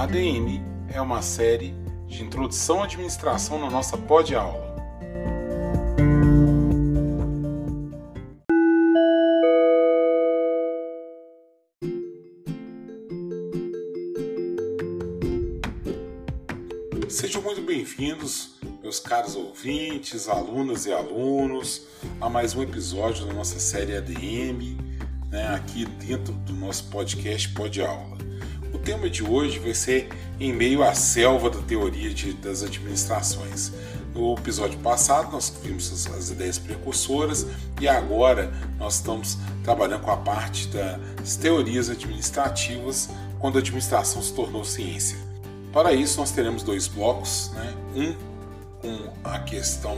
ADM é uma série de introdução à administração na nossa pod-aula. Sejam muito bem-vindos, meus caros ouvintes, alunas e alunos, a mais um episódio da nossa série ADM, né, aqui dentro do nosso podcast Pod Aula. Tema de hoje vai ser em meio à selva da teoria de, das administrações. No episódio passado nós vimos as, as, ideias precursoras e agora nós estamos trabalhando com a parte das teorias administrativas quando a administração se tornou ciência. Para isso nós teremos dois blocos, né? um com a questão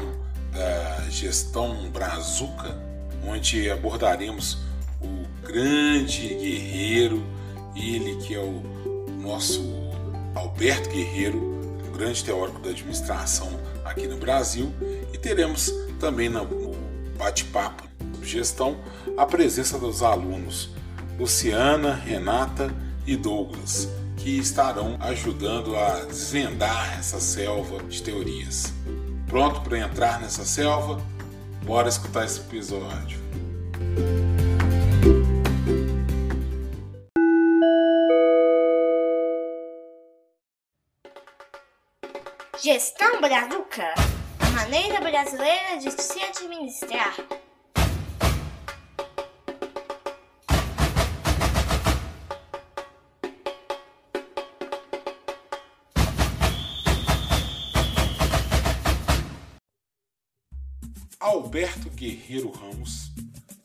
da gestão brazuca, onde abordaremos o grande guerreiro ele que é o nosso Alberto Guerreiro, um grande teórico da administração aqui no Brasil, e teremos também no bate-papo gestão a presença dos alunos Luciana, Renata e Douglas, que estarão ajudando a desvendar essa selva de teorias. Pronto para entrar nessa selva? Bora escutar esse episódio. Gestão Brazuca maneira brasileira de se administrar. Alberto Guerreiro Ramos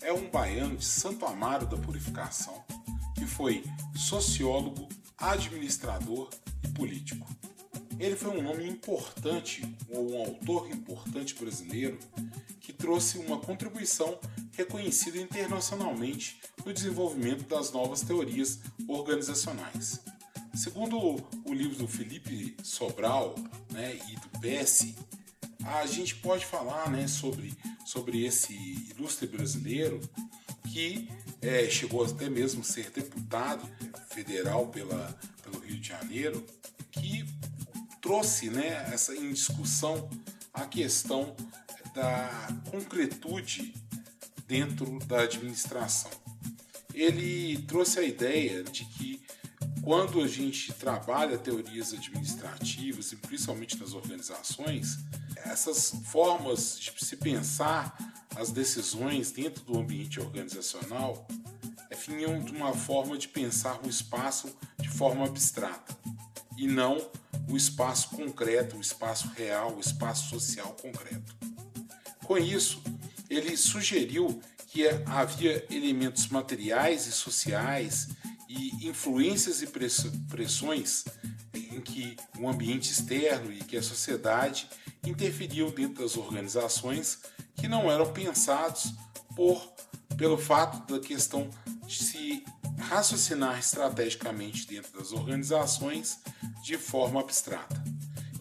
é um baiano de Santo Amaro da Purificação que foi sociólogo, administrador e político. Ele foi um nome importante, ou um autor importante brasileiro, que trouxe uma contribuição reconhecida internacionalmente no desenvolvimento das novas teorias organizacionais. Segundo o livro do Felipe Sobral né, e do Pesce, a gente pode falar né, sobre, sobre esse ilustre brasileiro que é, chegou até mesmo a ser deputado federal pela, pelo Rio de Janeiro, trouxe né, essa em discussão a questão da concretude dentro da administração. Ele trouxe a ideia de que quando a gente trabalha teorias administrativas, e principalmente nas organizações, essas formas de se pensar as decisões dentro do ambiente organizacional vinham de uma forma de pensar o espaço de forma abstrata e não o espaço concreto, o espaço real, o espaço social concreto. Com isso, ele sugeriu que havia elementos materiais e sociais e influências e pressões em que o ambiente externo e que a sociedade interferiam dentro das organizações que não eram pensados por pelo fato da questão se raciocinar estrategicamente dentro das organizações de forma abstrata.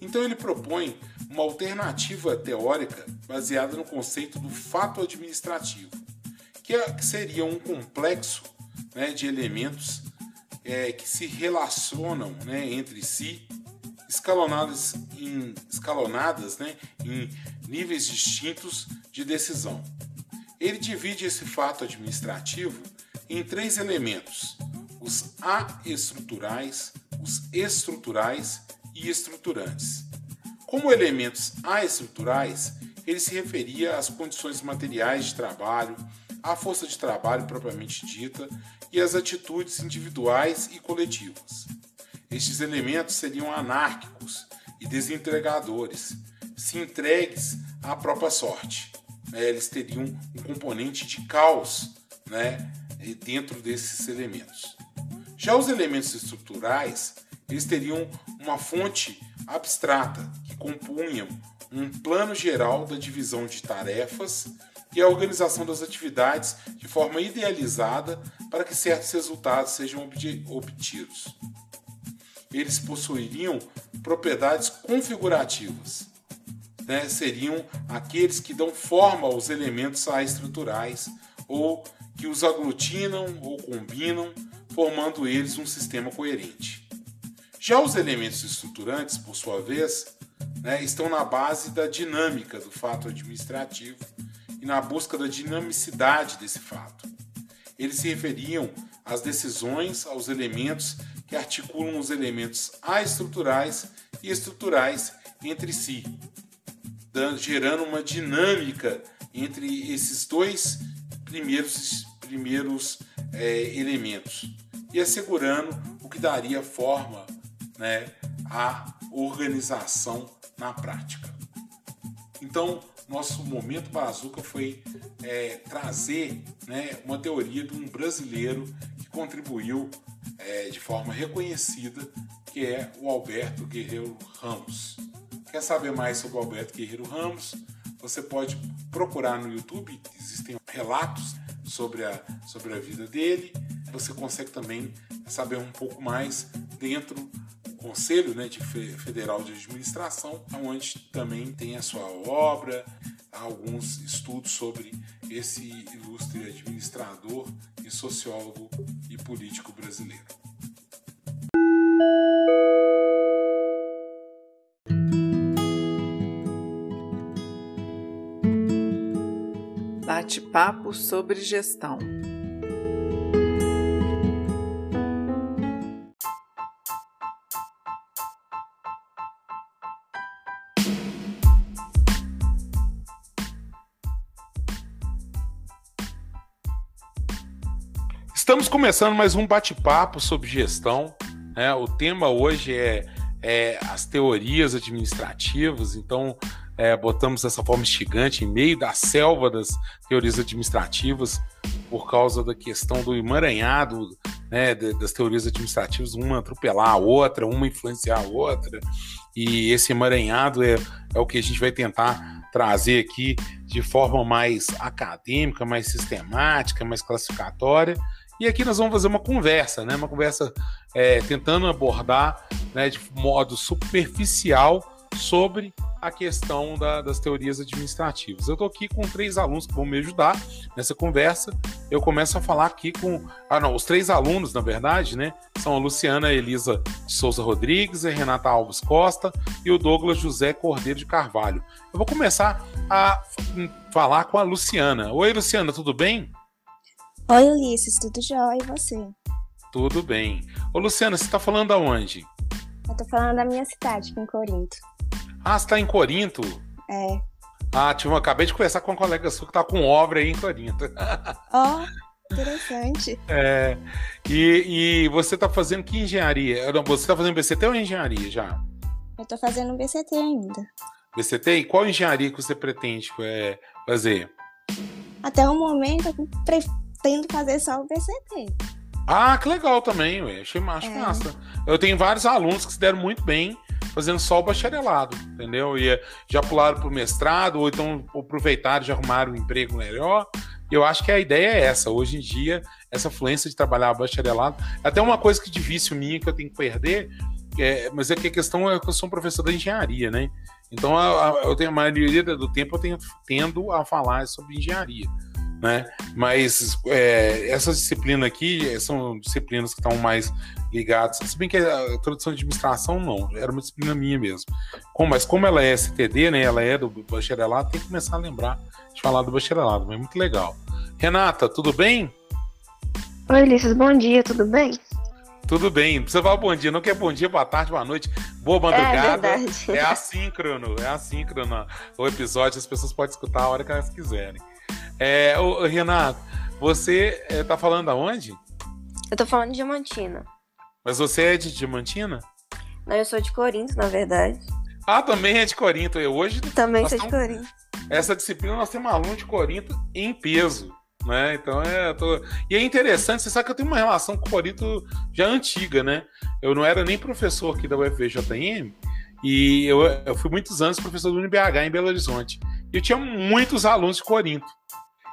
Então ele propõe uma alternativa teórica baseada no conceito do fato administrativo, que, é, seria um complexo né, de elementos é, que se relacionam né, entre si, escalonadas em, escalonadas né, em níveis distintos de decisão. Ele divide esse fato administrativo em três elementos: os aestruturais, os estruturais e estruturantes. Como elementos aestruturais, ele se referia às condições materiais de trabalho, à força de trabalho propriamente dita e às atitudes individuais e coletivas. Estes elementos seriam anárquicos e desentregadores, se entregues à própria sorte. Né? Eles teriam um componente de caos né? Dentro desses elementos. Já os elementos estruturais, eles teriam uma fonte abstrata que compunham um plano geral da divisão de tarefas e a organização das atividades de forma idealizada para que certos resultados sejam obtidos. Eles possuiriam propriedades configurativas, né? seriam aqueles que dão forma aos elementos estruturais ou que os aglutinam ou combinam, formando eles um sistema coerente. Já os elementos estruturantes, por sua vez, né, estão na base da dinâmica do fato administrativo e na busca da dinamicidade desse fato. Eles se referiam às decisões, aos elementos que articulam os elementos aestruturais e estruturais entre si, gerando uma dinâmica entre esses dois primeiros, primeiros é, elementos e assegurando o que daria forma né, à organização na prática. Então, nosso momento bazuca foi é, trazer né, uma teoria de um brasileiro que contribuiu é, de forma reconhecida, que é o Alberto Guerreiro Ramos. Quer saber mais sobre o Alberto Guerreiro Ramos? Você pode procurar no YouTube, existem relatos sobre a, sobre a vida dele. Você consegue também saber um pouco mais dentro do Conselho né, de Federal de Administração, onde também tem a sua obra, alguns estudos sobre esse ilustre administrador e sociólogo e político brasileiro. Bate-papo sobre gestão. Estamos começando mais um bate-papo sobre gestão. Né? O tema hoje é, é, as teorias administrativas, então é, botamos essa forma instigante em meio da selva das teorias administrativas por causa da questão do emaranhado né, das teorias administrativas, uma atropelar a outra, uma influenciar a outra, e esse emaranhado é, é o que a gente vai tentar trazer aqui de forma mais acadêmica, mais sistemática, mais classificatória, e aqui nós vamos fazer uma conversa, né? Uma conversa é, tentando abordar né, de modo superficial sobre a questão da, das teorias administrativas. Eu estou aqui com três alunos que vão me ajudar nessa conversa. Eu começo a falar aqui com. Ah, não, os três alunos, na verdade, né? São a Luciana Elisa de Souza Rodrigues, a Renata Alves Costa e o Douglas José Cordeiro de Carvalho. Eu vou começar a falar com a Luciana. Oi, Luciana, tudo bem? Oi, Ulisses, tudo jóia e você? Tudo bem. Ô, Luciana, você está falando aonde? Eu tô falando da minha cidade, aqui em Corinto. Ah, você tá em Corinto? É. Ah, tipo, eu acabei de conversar com uma colega sua que tá com obra aí em Corinto. Ó, oh, interessante. É, e, e você tá fazendo que engenharia? Você tá fazendo BCT ou engenharia já? Eu tô fazendo BCT ainda. BCT? E qual engenharia que você pretende é, fazer? Até o momento, eu pretendo fazer só o BCT. Ah, que legal também, ué. Achei acho é. massa. Eu tenho vários alunos que se deram muito bem fazendo só o bacharelado, entendeu? E já pularam pro mestrado, ou então aproveitaram e já arrumaram um emprego melhor. E eu acho que a ideia é essa. Hoje em dia, essa fluência de trabalhar bacharelado até uma coisa que de vício minha que eu tenho que perder, é, mas é que a questão é que eu sou um professor da engenharia, né? Então, a, a, eu tenho a maioria do tempo eu tenho, tendo a falar sobre engenharia né? Mas é, essas disciplinas aqui são disciplinas que estão mais ligadas, se bem que a introdução de administração não, era uma disciplina minha mesmo. Como, mas como ela é STD, né? Ela é do bacharelado, tem que começar a lembrar de falar do bacharelado, mas é muito legal. Renata, tudo bem? Oi, Ulisses, bom dia, tudo bem? Tudo bem, você fala bom dia, não quer bom dia, boa tarde, boa noite, boa madrugada. É, é assíncrono, é assíncrono o episódio, as pessoas podem escutar a hora que elas quiserem. É, ô, Renato, você é, tá falando aonde? Eu tô falando de Diamantina. Mas você é de Diamantina? Não, eu sou de Corinto, na verdade. Ah, também é de Corinto. Eu hoje. Também sou de Corinto. Essa disciplina nós temos aluno de Corinto em peso. Né? Então é. Tô... E é interessante, você sabe que eu tenho uma relação com Corinto já antiga, né? Eu não era nem professor aqui da UFVJM, e eu, eu fui muitos anos professor do UNBH em Belo Horizonte. E eu tinha muitos alunos de Corinto.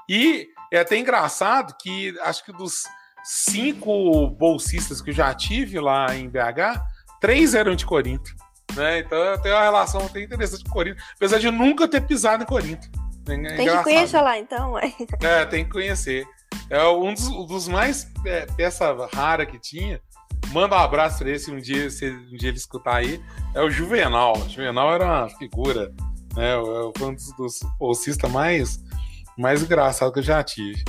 E é até engraçado que acho que dos cinco bolsistas que eu já tive lá em BH, três eram de Corinto. Né? Então eu tenho uma relação até interessante com Corinto, apesar de nunca ter pisado em Corinto. É tem que conhecer lá então. É, tem que conhecer. É um dos, dos mais é, peça rara que tinha, manda um abraço pra ele se um dia, se um dia ele escutar aí. É o Juvenal. O Juvenal era uma figura, né? Foi um dos, dos bolsistas mais, mais engraçados que eu já tive.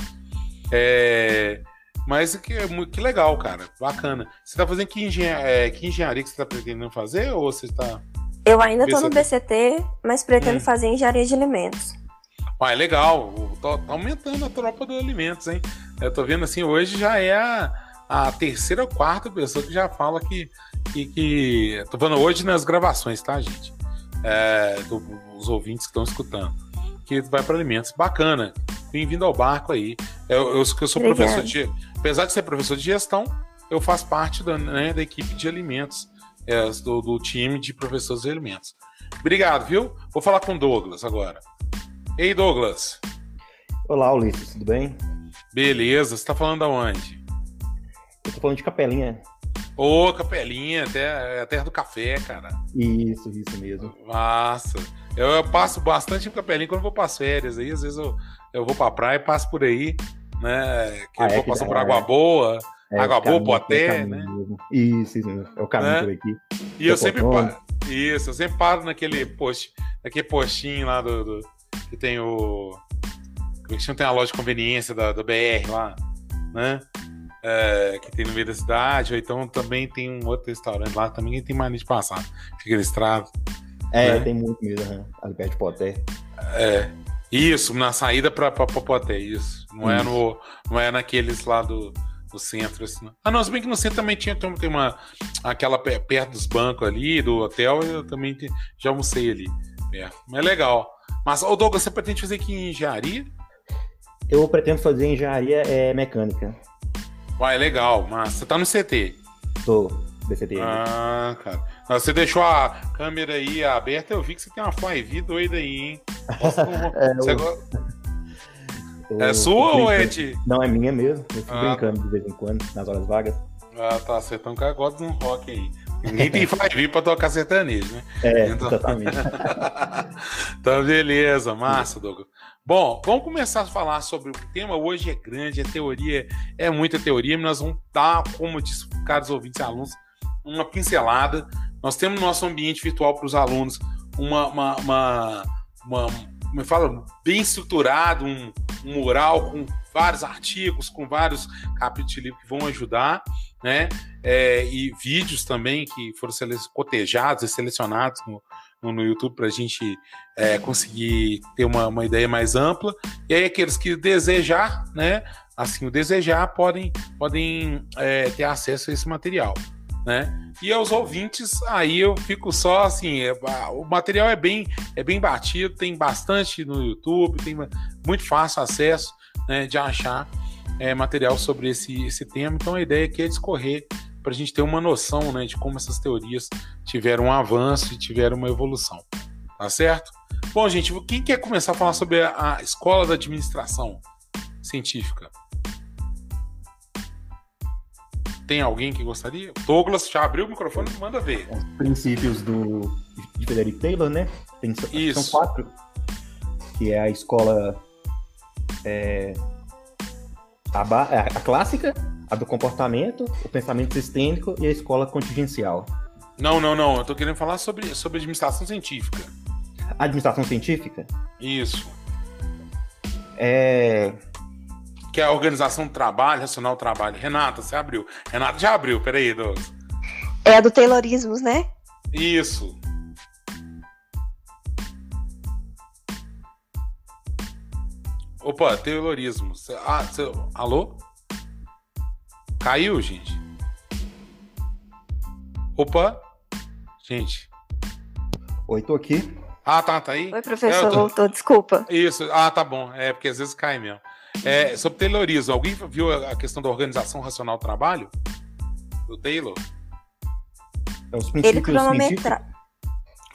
É, mas que, que legal, cara. Bacana. Você tá fazendo que, engen é, que engenharia que você tá pretendendo fazer ou você tá. Eu ainda tô no BCT, mas pretendo hum. fazer engenharia de alimentos. Ah, é legal. Tá, tá aumentando a tropa dos alimentos, hein? Eu tô vendo assim, hoje já é a, a terceira ou quarta pessoa que já fala que. que, que... Tô falando hoje nas gravações, tá, gente? É, os ouvintes que estão escutando. Que vai para alimentos. Bacana. Bem-vindo ao barco aí. Eu, eu, eu sou Obrigada. professor de. Apesar de ser professor de gestão, eu faço parte da, né, da equipe de alimentos, é, do, do time de professores de alimentos. Obrigado, viu? Vou falar com o Douglas agora. Ei, Douglas. Olá, Ulisses, tudo bem? Beleza, você tá falando aonde? Eu tô falando de Capelinha. Ô, Capelinha, até a terra do café, cara. Isso, isso mesmo. Massa. Eu, eu passo bastante em Capelinha quando vou para as férias aí, às vezes eu, eu vou pra praia e passo por aí, né? Que ah, eu é vou que passar por Água Boa, é, Água Boa, Poté, é né? Isso, isso, é o caminho né? por aqui. E eu sempre paro, isso, eu sempre paro naquele post, naquele postinho lá do, do que tem o. Que não tem a loja de conveniência da, do BR lá, né? É, que tem no meio da cidade, ou então também tem um outro restaurante lá também que tem mania de passar. Fica na estrada. É, né? tem muito mesmo, né? ali perto de Poté. É. Isso, na saída pra, pra, pra Poté, isso. Não, é isso. É no, não é naqueles lá do, do centro. Assim, Ah, não, se bem que no centro também tinha tem uma. Aquela perto dos bancos ali, do hotel, eu também já almocei ali. Perto. Mas é legal. Mas, ô Douglas, você pretende fazer aqui em engenharia? Eu pretendo fazer engenharia é, mecânica. Uai, é legal, mas você tá no CT. Tô, BCT. Ah, cara. Você deixou a câmera aí aberta, eu vi que você tem uma Fly doida aí, hein? É, você eu... é sua ou é de. Não, é minha mesmo. Eu fico ah. brincando de vez em quando, nas horas vagas. Ah, tá. Você tá um de um rock aí. Ninguém tem Fly pra tocar sertanejo, né? É, então... exatamente. então, beleza, massa, Douglas. Bom, vamos começar a falar sobre o tema. Hoje é grande, é teoria, é muita teoria, mas nós vamos dar, como disse caros ouvintes e alunos, uma pincelada. Nós temos no nosso ambiente virtual para os alunos uma, uma, uma, uma, como eu falo, bem estruturado, um, um mural com vários artigos, com vários capítulos de livro que vão ajudar, né? É, e vídeos também que foram cotejados e selecionados no, no, no YouTube para a gente é, conseguir ter uma, uma ideia mais ampla. E aí, aqueles que desejar, né? Assim, o desejar, podem, podem é, ter acesso a esse material. Né? E aos ouvintes, aí eu fico só assim, é, o material é bem, é bem batido, tem bastante no YouTube, tem muito fácil acesso né, de achar é, material sobre esse, esse tema. Então a ideia aqui é discorrer para a gente ter uma noção né, de como essas teorias tiveram um avanço e tiveram uma evolução. Tá certo? Bom, gente, quem quer começar a falar sobre a escola da administração científica? Tem alguém que gostaria? Douglas já abriu o microfone e manda ver. Os princípios do, de Frederick Taylor, né? Tem, Isso. São quatro. Que é a escola. É, a, a clássica, a do comportamento, o pensamento sistêmico e a escola contingencial. Não, não, não. Eu tô querendo falar sobre, sobre administração científica. Administração científica? Isso. É. Que é a organização do trabalho, racional do trabalho. Renata, você abriu. Renata já abriu, peraí, Douglas. É a do Taylorismos, né? Isso. Opa, Taylorismo. Ah, cê... alô? Caiu, gente? Opa! Gente. Oi, tô aqui. Ah, tá, tá aí? Oi, professor, é, tô... voltou, desculpa. Isso, ah, tá bom. É, porque às vezes cai mesmo. É, sobre Taylorismo, alguém viu a questão da organização racional do trabalho? Do Taylor? É os Ele cronometra.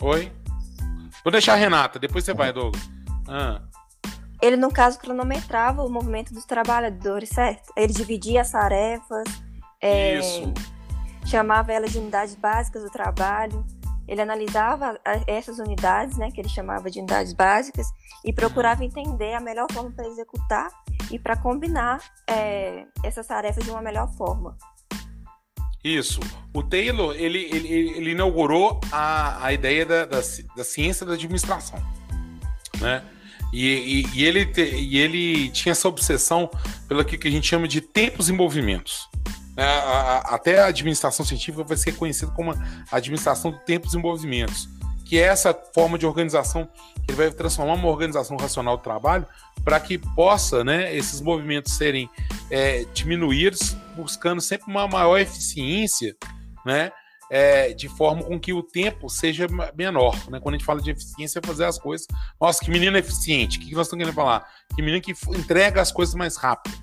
Oi? Vou deixar a Renata, depois você vai, Douglas. Ah. Ele, no caso, cronometrava o movimento dos trabalhadores, certo? Ele dividia as tarefas. É, Isso. Chamava elas de unidades básicas do trabalho. Ele analisava essas unidades, né, que ele chamava de unidades básicas, e procurava entender a melhor forma para executar e para combinar é, essas tarefas de uma melhor forma. Isso. O Taylor, ele, ele, ele inaugurou a, a ideia da, da, da ciência da administração, né? E, e, e, ele te, e ele tinha essa obsessão pelo que a gente chama de tempos e movimentos. É, a, até a administração científica vai ser conhecida como a administração de tempos e movimentos, que é essa forma de organização que ele vai transformar uma organização racional do trabalho para que possa né, esses movimentos serem é, diminuídos, buscando sempre uma maior eficiência, né, é, de forma com que o tempo seja menor. Né? Quando a gente fala de eficiência, é fazer as coisas. Nossa, que menino eficiente! O que nós estamos querendo falar? Que menino que entrega as coisas mais rápido.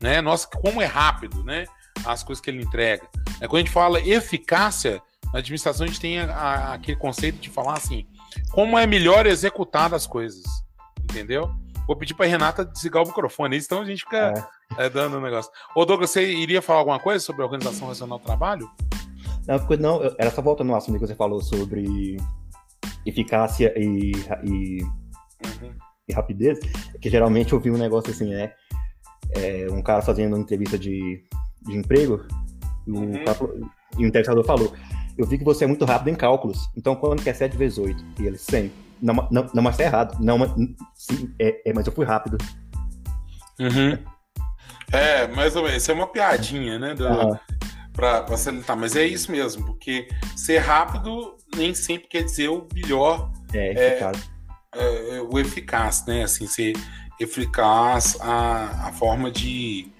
Né? Nossa, como é rápido, né? As coisas que ele entrega. É, quando a gente fala eficácia, na administração a gente tem a, a, aquele conceito de falar assim: como é melhor executar as coisas. Entendeu? Vou pedir para Renata desligar o microfone, então a gente fica é. É, dando o um negócio. Ô, Douglas, você iria falar alguma coisa sobre a organização racional do trabalho? Não, não, era só voltando no assunto que você falou sobre eficácia e, e, uhum. e rapidez, que geralmente eu vi um negócio assim, né? É, um cara fazendo uma entrevista de, de emprego, e, uhum. e o entrevistador falou: Eu vi que você é muito rápido em cálculos, então quando quer 7 vezes 8? E ele, 100. Não, não, não mas tá errado. Não, mas, sim, é, é, mas eu fui rápido. Uhum. É, mais ou menos. Isso é uma piadinha, né? Do, uhum. Pra facilitar. Mas é isso mesmo, porque ser rápido nem sempre quer dizer o melhor. É, eficaz. É, é, o eficaz, né? Assim, ser eficaz a, a forma de,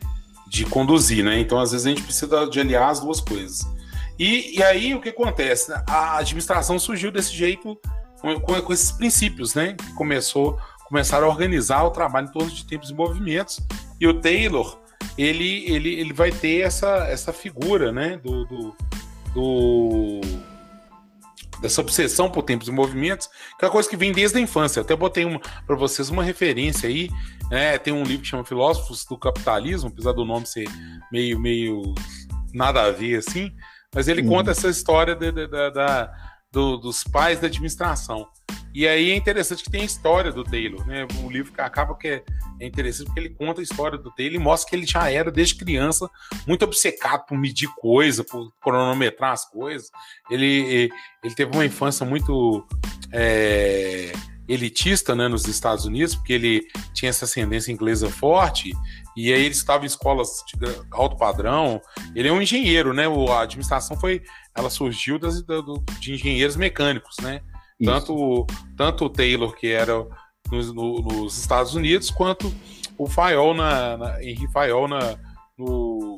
de conduzir, né? Então, às vezes, a gente precisa de aliar as duas coisas. E, e aí, o que acontece? A administração surgiu desse jeito com, com, esses princípios, né? Começou, começaram a organizar o trabalho em torno de tempos e movimentos. E o Taylor, ele, ele, ele vai ter essa, essa figura, né? Do, do, do dessa obsessão por tempos e movimentos, que é uma coisa que vem desde a infância. Eu até botei para vocês uma referência aí, né? Tem um livro que chama Filósofos do Capitalismo, apesar do nome ser meio, meio nada a ver assim, mas ele uhum. conta essa história de, da, do, dos pais da administração. E aí é interessante que tem a história do Taylor, né? O livro que acaba que é, é interessante porque ele conta a história do Taylor e mostra que ele já era desde criança muito obcecado por medir coisa, por cronometrar as coisas. Ele, ele teve uma infância muito é, elitista, né, nos Estados Unidos, porque ele tinha essa ascendência inglesa forte e aí ele estava em escolas de alto padrão. Ele é um engenheiro, né? A administração foi ela surgiu das, de engenheiros mecânicos, né? Tanto, tanto o Taylor, que era nos, no, nos Estados Unidos, quanto o Fayol, na, na, Henri Fayol, na, no,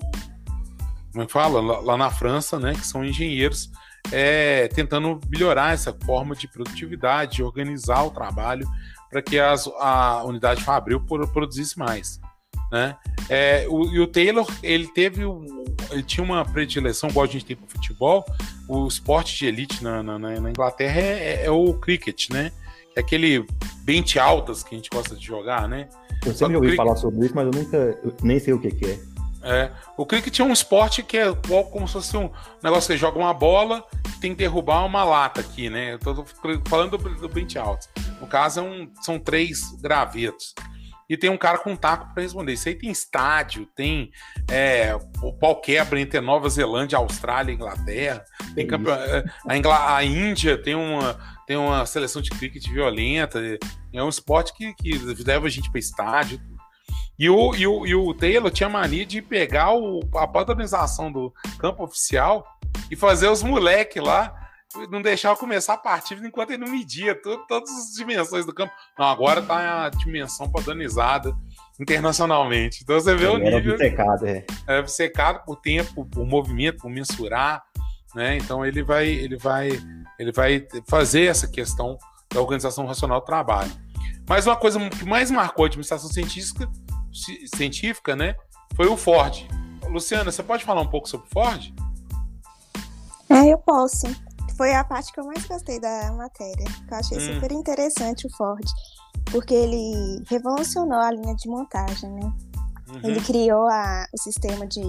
como é que fala? Lá, lá, na França, né? Que são engenheiros é, tentando melhorar essa forma de produtividade, de organizar o trabalho para que as, a unidade Fabril produzisse mais. Né? É, o, e o Taylor, ele teve um, ele tinha uma predileção, igual a gente tem com futebol, o esporte de elite na, na, na Inglaterra é, é, é, o cricket, né? É aquele bente altas que a gente gosta de jogar, né? Eu sempre ouvi cricket... falar sobre isso, mas eu nunca, eu nem sei o que, que é. É, o cricket é um esporte que é igual como se fosse um negócio que você joga uma bola tem que derrubar uma lata aqui, né? Eu tô falando do, do bench alto. No caso, é um, são três gravetos e tem um cara com um taco para responder. Isso aí tem estádio, tem é, o pau quebra entre Nova Zelândia, Austrália e Inglaterra. Tem é, a, Ingl... a Índia tem uma, tem uma seleção de cricket violenta. É um esporte que, que leva a gente para estádio. E o, e, o, e o Taylor tinha mania de pegar o, a padronização do campo oficial e fazer os moleques lá não deixava começar a partida enquanto ele não media tudo, todas as dimensões do campo. Não, agora tá a dimensão padronizada internacionalmente. Então você vê ele o nível. Obcecado, é. É obcecado por tempo, por movimento, por mensurar. Né? Então ele vai, ele vai, ele vai fazer essa questão da organização racional do trabalho. Mas uma coisa que mais marcou a administração científica, científica né, foi o Ford. Luciana, você pode falar um pouco sobre o Ford? É, eu posso foi a parte que eu mais gostei da matéria. Que eu achei hum. super interessante o Ford, porque ele revolucionou a linha de montagem, né? Uhum. Ele criou a, o sistema de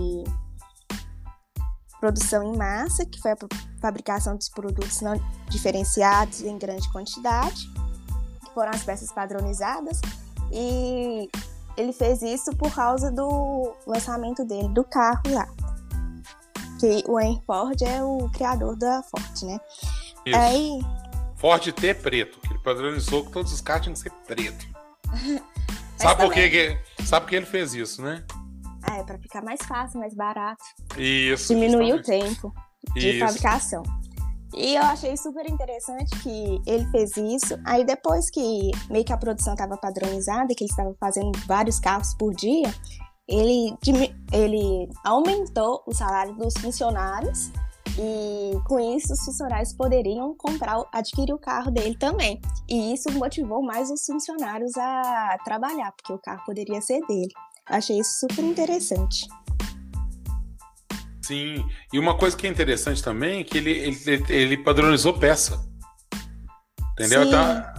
produção em massa, que foi a fabricação dos produtos não diferenciados em grande quantidade, que foram as peças padronizadas, e ele fez isso por causa do lançamento dele, do carro lá Que o Henry Ford é o criador da Ford, né? Isso. Aí... Ford T preto, que ele padronizou que todos os carros tinham que ser preto. Sabe por que, que, sabe por que ele fez isso, né? Ah, é para ficar mais fácil, mais barato. Isso. Diminuir o tempo de isso. fabricação. E eu achei super interessante que ele fez isso. Aí depois que meio que a produção estava padronizada, que ele estava fazendo vários carros por dia, ele, ele aumentou o salário dos funcionários e com isso os funcionários poderiam comprar, adquirir o carro dele também. E isso motivou mais os funcionários a trabalhar, porque o carro poderia ser dele. Achei isso super interessante. Sim, e uma coisa que é interessante também é que ele, ele, ele padronizou peça. Entendeu? Tá,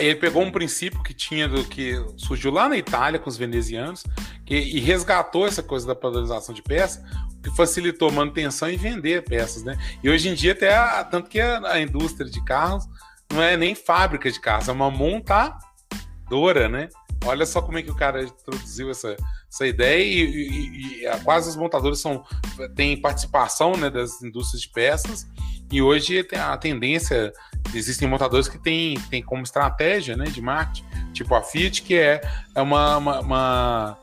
ele pegou um princípio que tinha do que surgiu lá na Itália com os venezianos que, e resgatou essa coisa da padronização de peça, que facilitou manutenção e vender peças, né? E hoje em dia até a, tanto que a, a indústria de carros não é nem fábrica de carros, é uma montadora, né? Olha só como é que o cara introduziu essa, essa ideia e, e, e quase os montadores são, têm participação né, das indústrias de peças e hoje tem a tendência, existem montadores que têm, têm como estratégia né, de marketing, tipo a Fiat, que é, é uma, uma, uma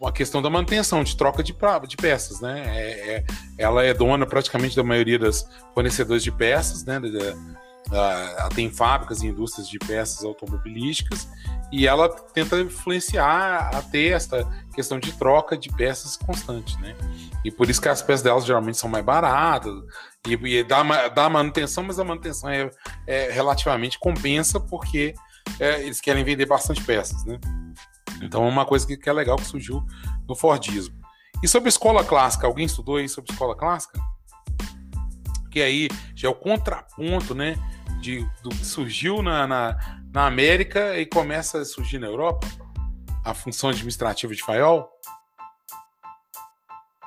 uma questão da manutenção, de troca de, de peças, né? É, é, ela é dona praticamente da maioria das fornecedores de peças, né? ela tem fábricas e indústrias de peças automobilísticas e ela tenta influenciar a ter essa questão de troca de peças constante, né? E por isso que as peças delas geralmente são mais baratas e, e dá, dá manutenção, mas a manutenção é, é relativamente compensa porque é, eles querem vender bastante peças, né? Então é uma coisa que, que é legal que surgiu no Fordismo. E sobre escola clássica, alguém estudou aí sobre escola clássica? Que aí já é o contraponto, né? De, do que surgiu na, na, na América e começa a surgir na Europa, a função administrativa de Fayol.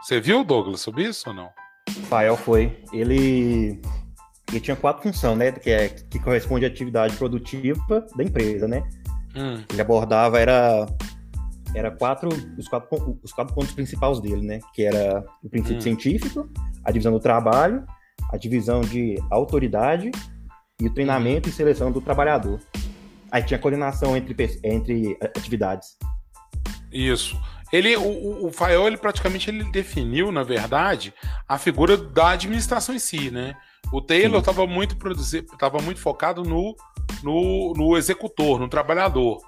Você viu, Douglas, sobre isso ou não? Fayol foi. Ele, ele tinha quatro funções, né? Que, é, que corresponde à atividade produtiva da empresa, né? Hum. Ele abordava era era quatro os quatro os quatro pontos principais dele, né? Que era o princípio hum. científico, a divisão do trabalho, a divisão de autoridade e o treinamento hum. e seleção do trabalhador. Aí tinha coordenação entre entre atividades. Isso. Ele, o, o Fayol, ele praticamente ele definiu, na verdade, a figura da administração em si, né? O Taylor estava muito produzido, estava muito focado no, no, no executor, no trabalhador.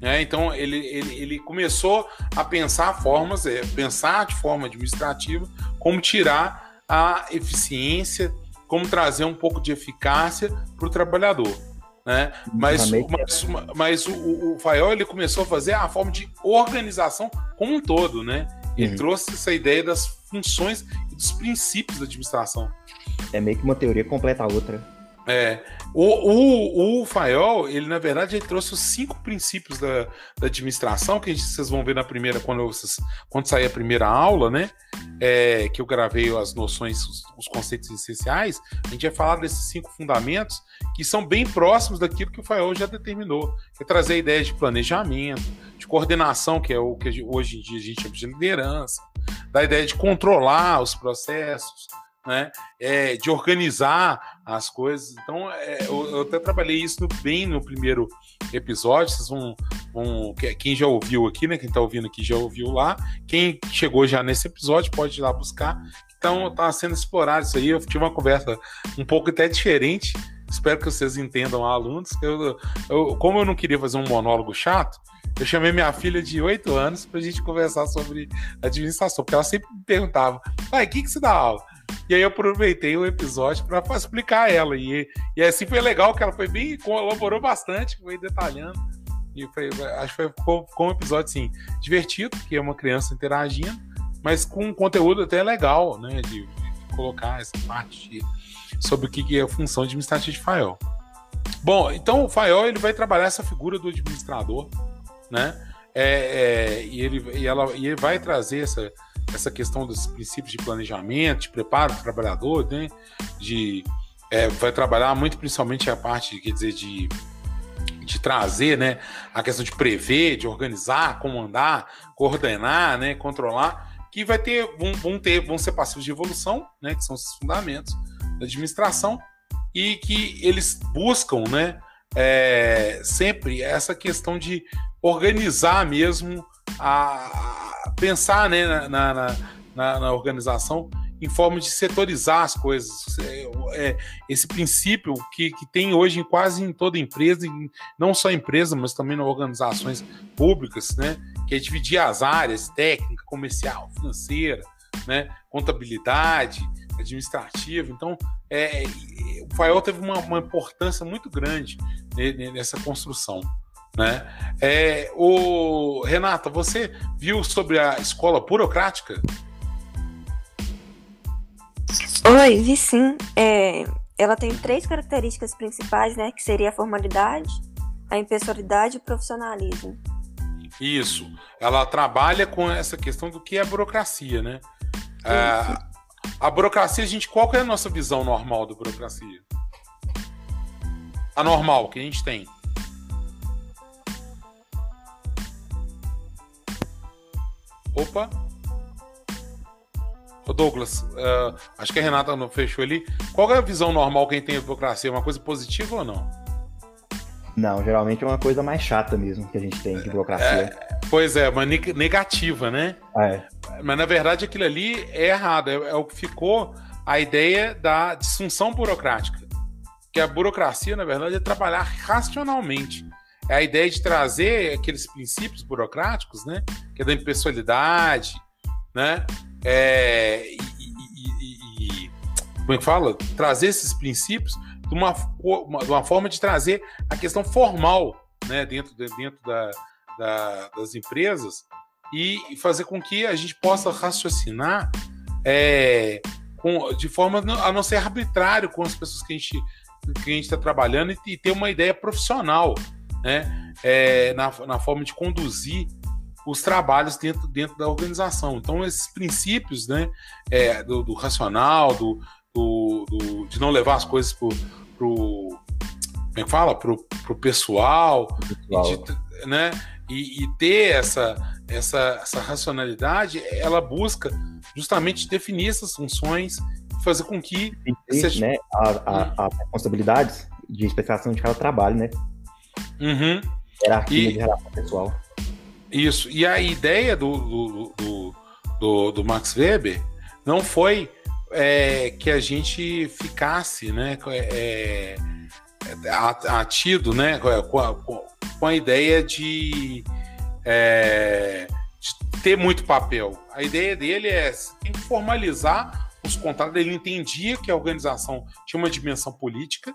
Né? Então ele, ele, ele começou a pensar formas, é, pensar de forma administrativa, como tirar a eficiência, como trazer um pouco de eficácia para o trabalhador. Né? Mas, mas, mas o, o, o Fayol ele começou a fazer a forma de organização como um todo, né? Ele uhum. trouxe essa ideia das funções e dos princípios da administração. É meio que uma teoria completa a outra. É. O, o, o Fayol, ele na verdade ele trouxe os cinco princípios da, da administração, que gente, vocês vão ver na primeira, quando, vocês, quando sair a primeira aula, né? É, que eu gravei as noções, os, os, conceitos essenciais. A gente vai falar desses cinco fundamentos que são bem próximos daquilo que o Fayol já determinou, que é trazer ideias de planejamento, de coordenação, que é o que hoje em dia a gente chama de liderança, da ideia de controlar os processos, né? É, de organizar as coisas. Então, é, eu, eu, até trabalhei isso bem no primeiro episódio. Vocês vão, vão, Quem já ouviu aqui, né? Quem está ouvindo aqui já ouviu lá. Quem chegou já nesse episódio pode ir lá buscar. Então, tá sendo explorado isso aí. Eu tive uma conversa um pouco até diferente. Espero que vocês entendam, alunos. Eu, eu, como eu não queria fazer um monólogo chato, eu chamei minha filha de 8 anos para a gente conversar sobre administração, porque ela sempre perguntava: pai, o que, que você dá aula? E aí eu aproveitei o episódio para explicar ela. E, e assim foi legal, que ela foi bem, colaborou bastante, foi detalhando. E foi, acho que ficou, ficou um episódio assim, divertido, que é uma criança interagindo, mas com um conteúdo até legal, né? De, de colocar essa parte de, sobre o que é a função administrativa de FAEL. Bom, então o FAEL ele vai trabalhar essa figura do administrador, né? É, é, e, ele, e, ela, e ele vai trazer essa, essa questão dos princípios de planejamento, de preparo do trabalhador, né? De, é, vai trabalhar muito principalmente a parte, quer dizer, de, de trazer, né? A questão de prever, de organizar, comandar, coordenar, né? Controlar. que vai ter vão, vão ter vão ser passivos de evolução, né, que são os fundamentos da administração e que eles buscam, né, é, sempre essa questão de organizar mesmo a, pensar, né, na, na, na, na organização em forma de setorizar as coisas. É, é, esse princípio que, que tem hoje em quase em toda empresa, não só empresa, mas também em organizações públicas, né? Que é dividir as áreas, técnica, comercial, financeira, né? contabilidade, administrativa. Então, é, o FAIOL teve uma, uma, importância muito grande nessa construção. Né? É, o Renata, você viu sobre a escola burocrática? Oi, vi sim. É, ela tem três características principais, né? Que seria a formalidade, a impessoalidade e o profissionalismo. Isso. Ela trabalha com essa questão do que é a burocracia, né? A, a burocracia, a gente, qual é a nossa visão normal da burocracia? A normal que a gente tem. Opa! Ô Douglas, uh, acho que a Renata não fechou ali. Qual é a visão normal que a gente tem de burocracia? É uma coisa positiva ou não? Não, geralmente é uma coisa mais chata mesmo que a gente tem de burocracia. É, pois é, uma negativa, né? É. Mas na verdade aquilo ali é errado. É, é o que ficou a ideia da disfunção burocrática. Que a burocracia, na verdade, é trabalhar racionalmente. É a ideia de trazer aqueles princípios burocráticos, né? Que é da impessoalidade, né? é, e, e, e, como é que fala? Trazer esses princípios de uma, de uma forma de trazer a questão formal né, dentro, de, dentro da, da, das empresas e fazer com que a gente possa raciocinar é, com, de forma a não ser arbitrário com as pessoas que a gente que a gente está trabalhando e, e, ter uma ideia profissional né, é, na, na forma de conduzir os trabalhos dentro, dentro da organização. Então, esses princípios né, é, do, do, racional, do, do, do, de não levar as coisas para o. Como é que fala? Para o pessoal, pessoal. E, de, né, e, e, ter essa, essa, essa racionalidade, ela busca justamente definir essas funções fazer com que. E, seja... né, a, a, a responsabilidades de especialização de cada trabalho, né? Uhum. Hierarquia e... de relação pessoal. Isso. E a ideia do, do, do, do, do Max Weber não foi é, que a gente ficasse né, é, atido né, com, a, com a ideia de, é, de, ter muito papel. A ideia dele é tem que formalizar os contratos. Ele entendia que a organização tinha uma dimensão política,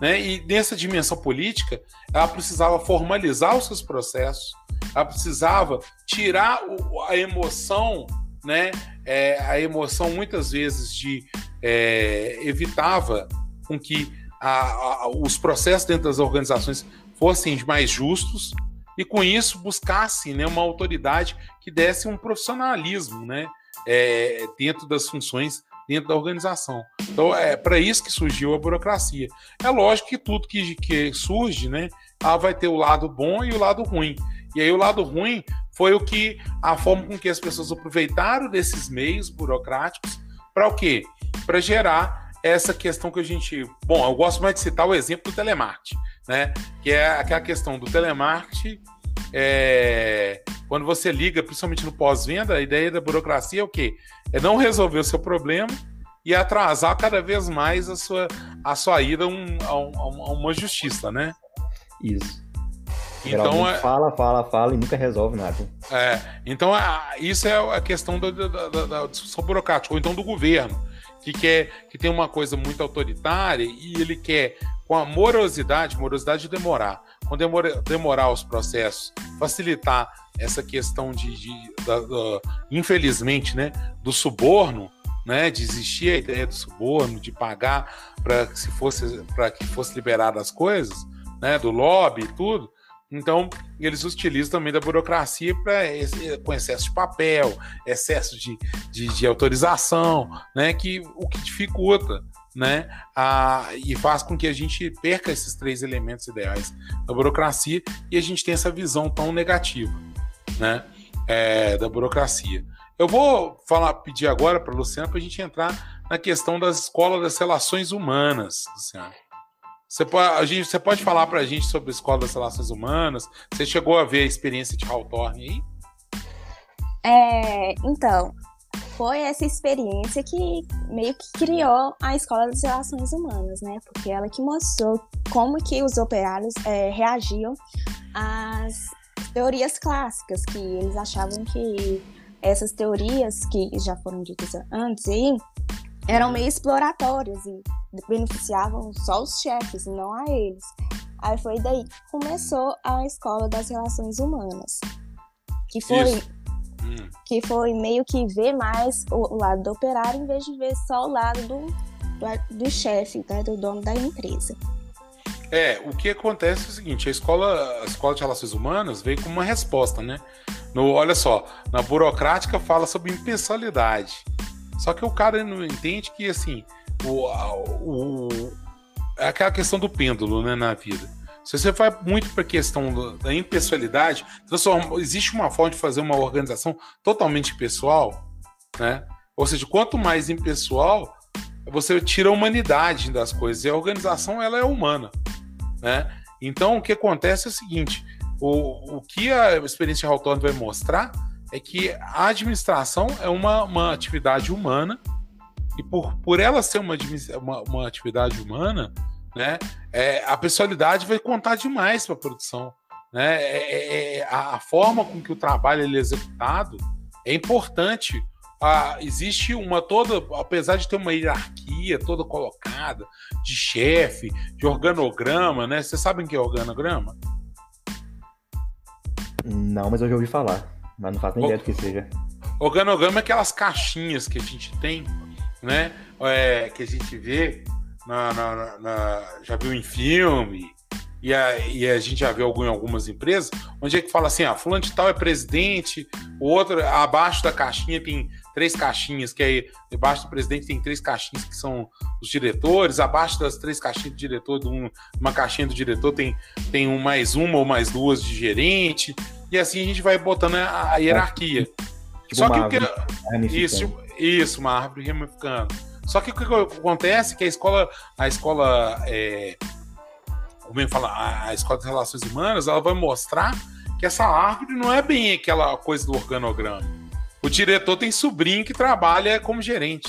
né, e nessa dimensão política ela precisava formalizar os seus processos, ela precisava tirar o, a emoção, né? É, a emoção muitas vezes de é, evitava com que a, a, os processos dentro das organizações fossem mais justos e com isso buscasse né, uma autoridade que desse um profissionalismo né, é, dentro das funções dentro da organização. Então é para isso que surgiu a burocracia. É lógico que tudo que, que surge, né, ela vai ter o lado bom e o lado ruim. E aí o lado ruim foi o que a forma com que as pessoas aproveitaram desses meios burocráticos para o quê? Para gerar essa questão que a gente, bom, eu gosto mais de citar o exemplo do telemarketing, né? Que é aquela questão do telemarketing é, quando você liga, principalmente no pós-venda, a ideia da burocracia é o quê? É não resolver o seu problema e atrasar cada vez mais a sua, a sua ida a, um, a, um, uma justiça, né? Isso. Então, é, fala, fala, fala e nunca resolve nada. É, então a, isso é a questão da, da, da, da, discussão burocrática, ou então do governo, que quer que tem uma coisa muito autoritária e ele quer, com a morosidade, morosidade de demorar, com demora, demorar os processos, facilitar essa questão de, de infelizmente, né, do suborno, né, de existir a ideia do suborno, de pagar para que se fosse para que fosse liberado as coisas, né, do lobby e tudo. Então, eles utilizam também da burocracia para com excesso de papel, excesso de, de, de, autorização, né, que o que dificulta, né, a, e faz com que a gente perca esses três elementos ideais da burocracia e a gente tem essa visão tão negativa, né, é, da burocracia. Eu vou falar, pedir agora para Luciano para a gente entrar na questão das escolas das relações humanas, Luciano. Você pode, a gente, você pode falar para a gente sobre a escola das relações humanas? Você chegou a ver a experiência de Hawthorne aí? É, então, foi essa experiência que meio que criou a Escola das Relações Humanas, né? Porque ela que mostrou como que os operários é, reagiam às teorias clássicas, que eles achavam que essas teorias, que já foram ditas antes aí, eram meio exploratórias e beneficiavam só os chefes, não a eles. Aí foi daí que começou a Escola das Relações Humanas, que foi Hum. Que foi meio que ver mais o, o, lado do operário em vez de ver só o lado do, do, do chefe, né, do dono da empresa. É, o que acontece é o seguinte, a escola, a escola de relações humanas veio com uma resposta, né? No, olha só, na burocrática fala sobre impessoalidade. Só que o cara não entende que assim, o, o, é aquela questão do pêndulo, né, na vida. Se você vai muito para a questão da impessoalidade, existe uma forma de fazer uma organização totalmente pessoal, né? Ou seja, quanto mais impessoal, você tira a humanidade das coisas. E a organização ela é humana, né? Então o que acontece é o seguinte: o, o que a experiência de Hawthorne vai mostrar é que a administração é uma, uma atividade humana e por, por ela ser uma, uma, uma atividade humana, né? É, a personalidade vai contar demais para a produção, né? É, é, é a, forma com que o trabalho ele é executado é importante. Ah, existe uma toda, apesar de ter uma hierarquia toda colocada de chefe, de organograma, né? Vocês sabem o que é organograma? Não, mas eu já ouvi falar, mas não faço nem o... ideia do que seja. Organograma é aquelas caixinhas que a gente tem, né? É, que a gente vê na, na, na, já viu em filme, e a, e a gente já viu algum, em algumas empresas, onde é que fala assim, ah, fulano de tal é presidente, o outro, abaixo da caixinha tem três caixinhas, que aí, debaixo do presidente tem três caixinhas que são os diretores, abaixo das três caixinhas do diretor, um, uma caixinha do diretor tem, tem um, mais uma ou mais duas de gerente, e assim a gente vai botando a, a hierarquia. Tipo Só que o que... Isso, isso, uma árvore ramificando. Só que o que acontece é que a escola, a escola, é, como eu falo, a escola de relações humanas, ela vai mostrar que essa árvore não é bem aquela coisa do organograma. O diretor tem sobrinho que trabalha como gerente,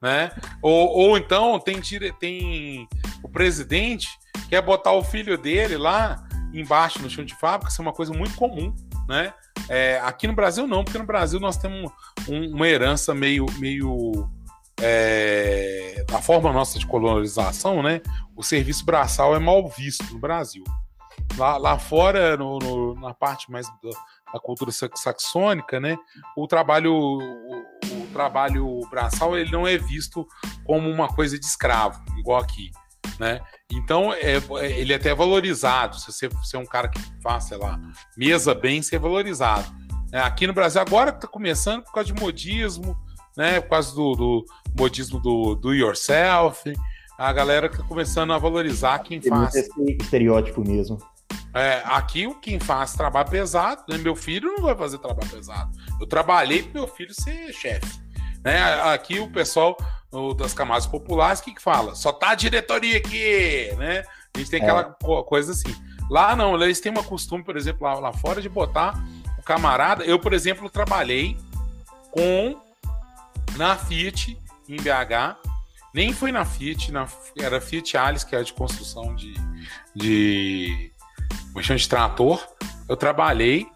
né? Ou, ou então tem, tem o presidente quer botar o filho dele lá embaixo no chão de fábrica, isso é uma coisa muito comum, né? É, aqui no Brasil não, porque no Brasil nós temos um, uma herança meio, meio é, da forma nossa de colonização, né, o serviço braçal é mal visto no Brasil. Lá, lá fora, no, no, na parte mais da, da, cultura saxônica, né, o trabalho, o, o, trabalho braçal ele não é visto como uma coisa de escravo, igual aqui. Né? Então, é, é ele é até valorizado. Se você, você é um cara que faz, sei lá, mesa bem, ser é valorizado. É, aqui no Brasil, agora está começando por causa de modismo, né? Por causa do, do modismo do do yourself. A galera tá começando a valorizar quem Tem faz. Estereótipo mesmo. É, aqui o quem faz trabalho pesado, né? meu filho não vai fazer trabalho pesado. Eu trabalhei para meu filho ser chefe. Né? Aqui o pessoal o, das camadas populares, o que, que fala? Só tá a diretoria aqui, né? A gente tem aquela é. coisa assim. Lá não, eles têm uma costume, por exemplo, lá, lá fora de botar o camarada. Eu, por exemplo, trabalhei com na Fiat em BH. Nem foi na Fiat, na, era Fiat Alice, que era de construção de, de, de trator. Eu trabalhei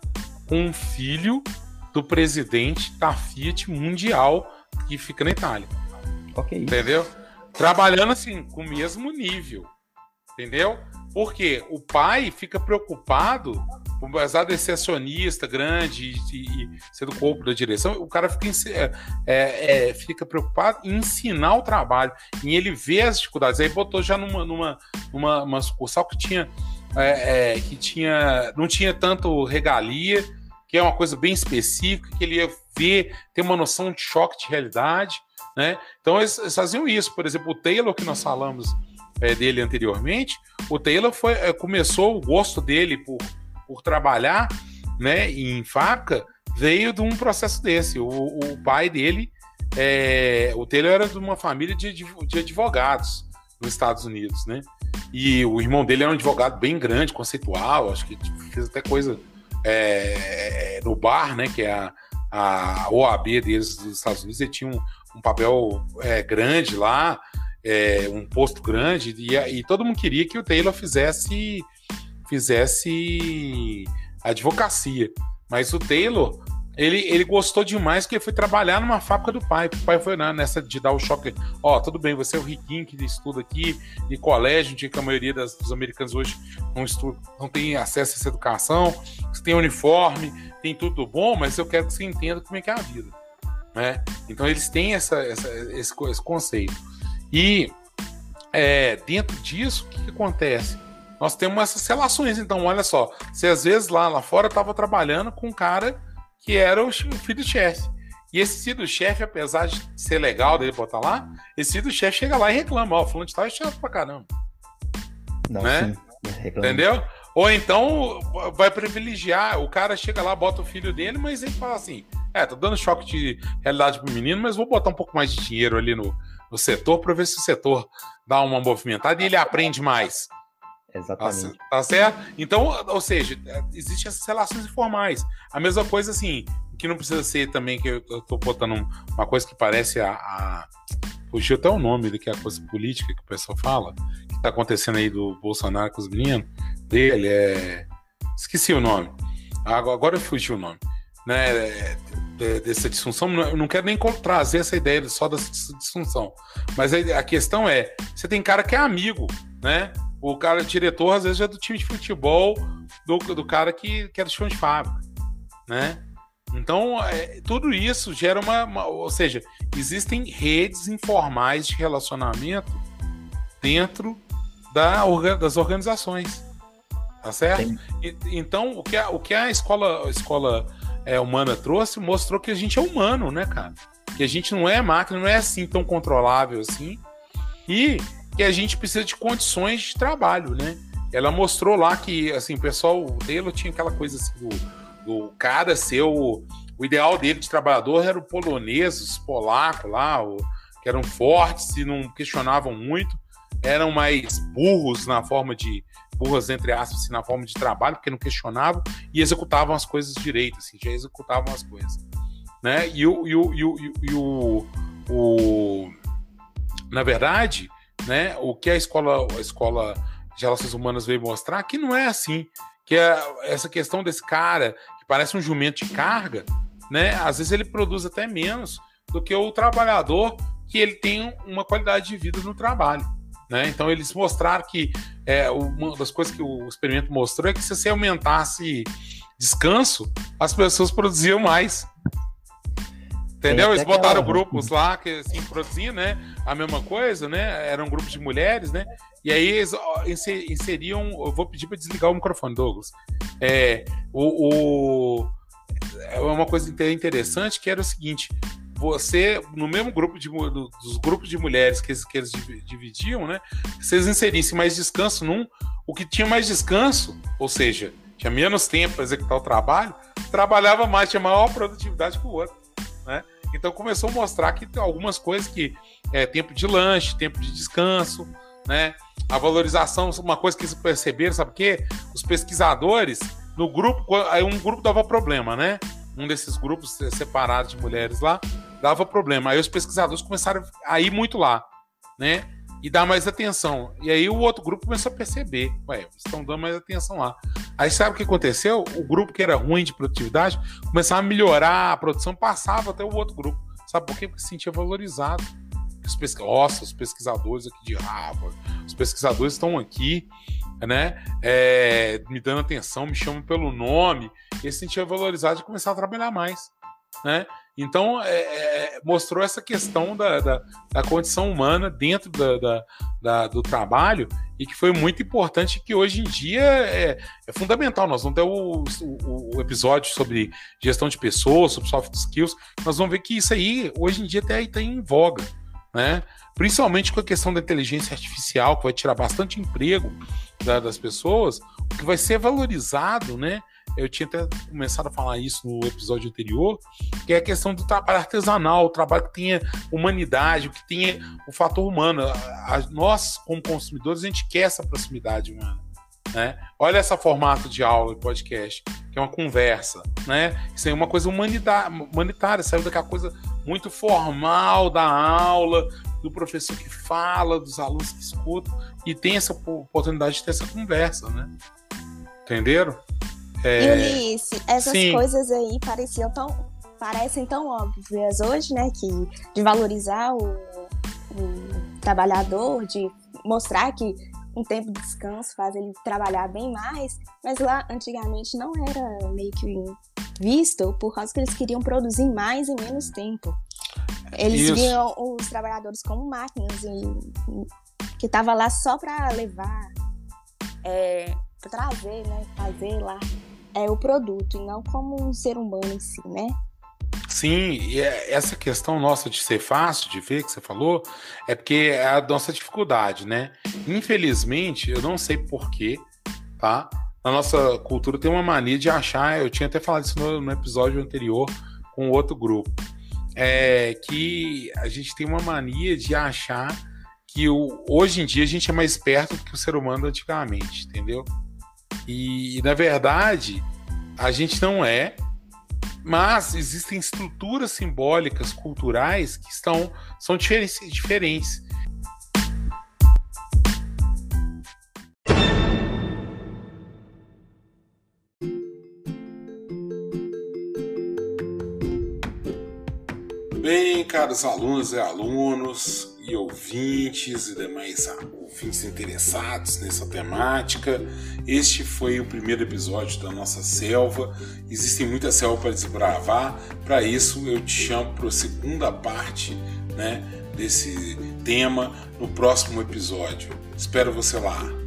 com um filho do presidente da Fiat Mundial que fica na Itália. Entendeu? Trabalhando assim, com o mesmo nível. Entendeu? Porque o pai fica preocupado apesar de ser acionista grande e, e, ser do corpo da direção, o cara fica, é, é, é, fica preocupado em ensinar o trabalho, em ele ver as dificuldades. Aí botou já numa, numa, numa uma sucursal que tinha, é, é, que tinha não tinha tanto regalia, que é uma coisa bem específica, que ele ia ver, ter uma noção de choque de realidade. Né? Então eles, eles faziam isso. Por exemplo, o Taylor, que nós falamos é, dele anteriormente, o Taylor foi, começou o gosto dele por por trabalhar né, em fábrica veio de um processo desse. O, o pai dele, é, o Taylor era de uma família de, de advogados nos Estados Unidos, né? E o irmão dele era um advogado bem grande, conceitual, acho que fez até coisa é, no bar, né? Que é a, a OAB deles dos Estados Unidos. Ele tinha um, um papel é, grande lá, é, um posto grande, e, e, todo mundo queria que o Taylor fizesse fizesse advocacia. Mas o Taylor ele, ele gostou demais que ele foi trabalhar numa fábrica do pai. O pai foi nessa de dar o choque. Ó, oh, tudo bem, você é o riquinho que estuda aqui de colégio, que a maioria das, dos americanos hoje não, estuda, não tem acesso a essa educação. Você tem uniforme, tem tudo bom, mas eu quero que você entenda como é que é a vida. Né? Então eles têm essa, essa esse, esse, conceito. E é, dentro disso, o que, que acontece? Nós temos essas relações. Então, olha só, se às vezes lá, lá fora estava trabalhando com um cara que era o filho do chefe. E esse filho do chefe, apesar de ser legal dele botar lá, esse filho do chefe chega lá e reclama: Ó, oh, fulano de tal é chato pra caramba. Não, né? Entendeu? Ou então vai privilegiar, o cara chega lá, bota o filho dele, mas ele fala assim: é, tô dando choque de realidade pro menino, mas vou botar um pouco mais de dinheiro ali no, no setor para ver se o setor dá uma movimentada e ele aprende mais. Exatamente. Tá, tá, certo? Então, ou seja, existem essas relações informais. A mesma coisa, assim, que não precisa ser também, que eu, eu tô botando uma coisa que parece a. a fugiu até o nome do que é a coisa política que o pessoal fala, que tá acontecendo aí do Bolsonaro com os meninos, dele, é. Esqueci o nome. Agora fugiu o nome. Né, dessa disfunção, eu não quero nem trazer essa ideia só dessa disfunção, mas a questão é, você tem cara que é amigo, né? O cara diretor, às vezes, é do time de futebol do, do cara que, que era chão de fábrica, né? Então, é, tudo isso gera uma, uma, Ou seja, existem redes informais de relacionamento dentro da, das organizações. Tá certo? E, então, o que a, o que a escola, a escola é, humana trouxe mostrou que a gente é humano, né, cara? Que a gente não é máquina, não é assim tão controlável assim. E que a gente precisa de condições de trabalho, né? Ela mostrou lá que, assim, o pessoal, o Taylor tinha aquela coisa assim, do, do cara ser o, o ideal dele de trabalhador era o polonês, os polacos lá, o, que eram fortes e não questionavam muito, eram mais burros na forma de, burras entre aspas, assim, na forma de trabalho, porque não questionavam e executavam as coisas direito, assim, já executavam as coisas, né? E o, e o, e o, e o, o na verdade, né? O que a escola, a escola de relações humanas veio mostrar que não é assim, que é essa questão desse cara que parece um jumento de carga, né? Às vezes ele produz até menos do que o trabalhador que ele tem uma qualidade de vida no trabalho. Né? Então eles mostraram que é, uma das coisas que o experimento mostrou é que se você aumentasse descanso, as pessoas produziam mais. Entendeu? Eles botaram grupos lá que assim, produziam, né? A mesma coisa, né? Eram grupos de mulheres, né? E aí eles inseriam. Eu vou pedir para desligar o microfone, Douglas. É, o, o, é uma coisa interessante que era o seguinte: você, no mesmo grupo de, dos grupos de mulheres que, que eles dividiam, né? Se eles inserissem mais descanso num, o que tinha mais descanso, ou seja, tinha menos tempo para executar o trabalho, trabalhava mais, tinha maior produtividade que o outro, né? Então começou a mostrar que tem algumas coisas que é tempo de lanche, tempo de descanso, né? A valorização, uma coisa que eles perceberam, sabe o quê? Os pesquisadores, no grupo, aí um grupo dava problema, né? Um desses grupos separados de mulheres lá, dava problema. Aí os pesquisadores começaram a ir muito lá, né? E dar mais atenção. E aí o outro grupo começou a perceber, ué, estão dando mais atenção lá. Aí sabe o que aconteceu? O grupo que era ruim de produtividade começava a melhorar a produção, passava até o outro grupo. Sabe por quê? Porque se sentia valorizado. Os pesqu... Nossa, os pesquisadores aqui de Harvard, os pesquisadores estão aqui, né? É, me dando atenção, me chamam pelo nome. E se sentia valorizado e começava a trabalhar mais, né? Então, é, é, mostrou essa questão da, da, da, condição humana dentro da, da, do trabalho e que foi muito importante que hoje em dia é, é fundamental. Nós vamos ter o, o, o, episódio sobre gestão de pessoas, sobre soft skills, nós vamos ver que isso aí, hoje em dia, até está em voga, né? Principalmente com a questão da inteligência artificial, que vai tirar bastante emprego das pessoas, o que vai ser valorizado, né? Eu tinha até começado a falar isso no episódio anterior, que é a questão do trabalho artesanal, o trabalho que tenha humanidade, que tenha o fator humano. A, a, nós, como consumidores, a gente quer essa proximidade humana. Né? Olha esse formato de aula e podcast, que é uma conversa, né? Isso aí é uma coisa humanitária, saiu daquela coisa muito formal da aula, do professor que fala, dos alunos que escutam, e tem essa oportunidade de ter essa conversa, né? Entenderam? É... E Ulisses, essas Sim. coisas aí pareciam tão, parecem tão óbvias hoje, né? Que de valorizar o, o trabalhador, de mostrar que um tempo de descanso faz ele trabalhar bem mais, mas lá antigamente não era meio que visto por causa que eles queriam produzir mais em menos tempo. Eles Isso. viam os trabalhadores como máquinas e, que tava lá só para levar, é, trazer, né, fazer lá é o produto e não como um ser humano em si, né? Sim, e é, essa questão nossa de ser fácil de ver que você falou é porque é a nossa dificuldade, né? Infelizmente, eu não sei porquê, tá? Na nossa cultura tem uma mania de achar, eu tinha até falado isso no, episódio anterior com outro grupo, é que a gente tem uma mania de achar que o, hoje em dia a gente é mais perto do que o ser humano antigamente, entendeu? E, na verdade, a gente não é, mas existem estruturas simbólicas, culturais que estão, são diferentes. Caros alunos e alunos, e ouvintes e demais ouvintes interessados nessa temática. Este foi o primeiro episódio da nossa selva. Existem muitas selvas para desbravar. Para isso, eu te chamo para a segunda parte né, desse tema no próximo episódio. Espero você lá.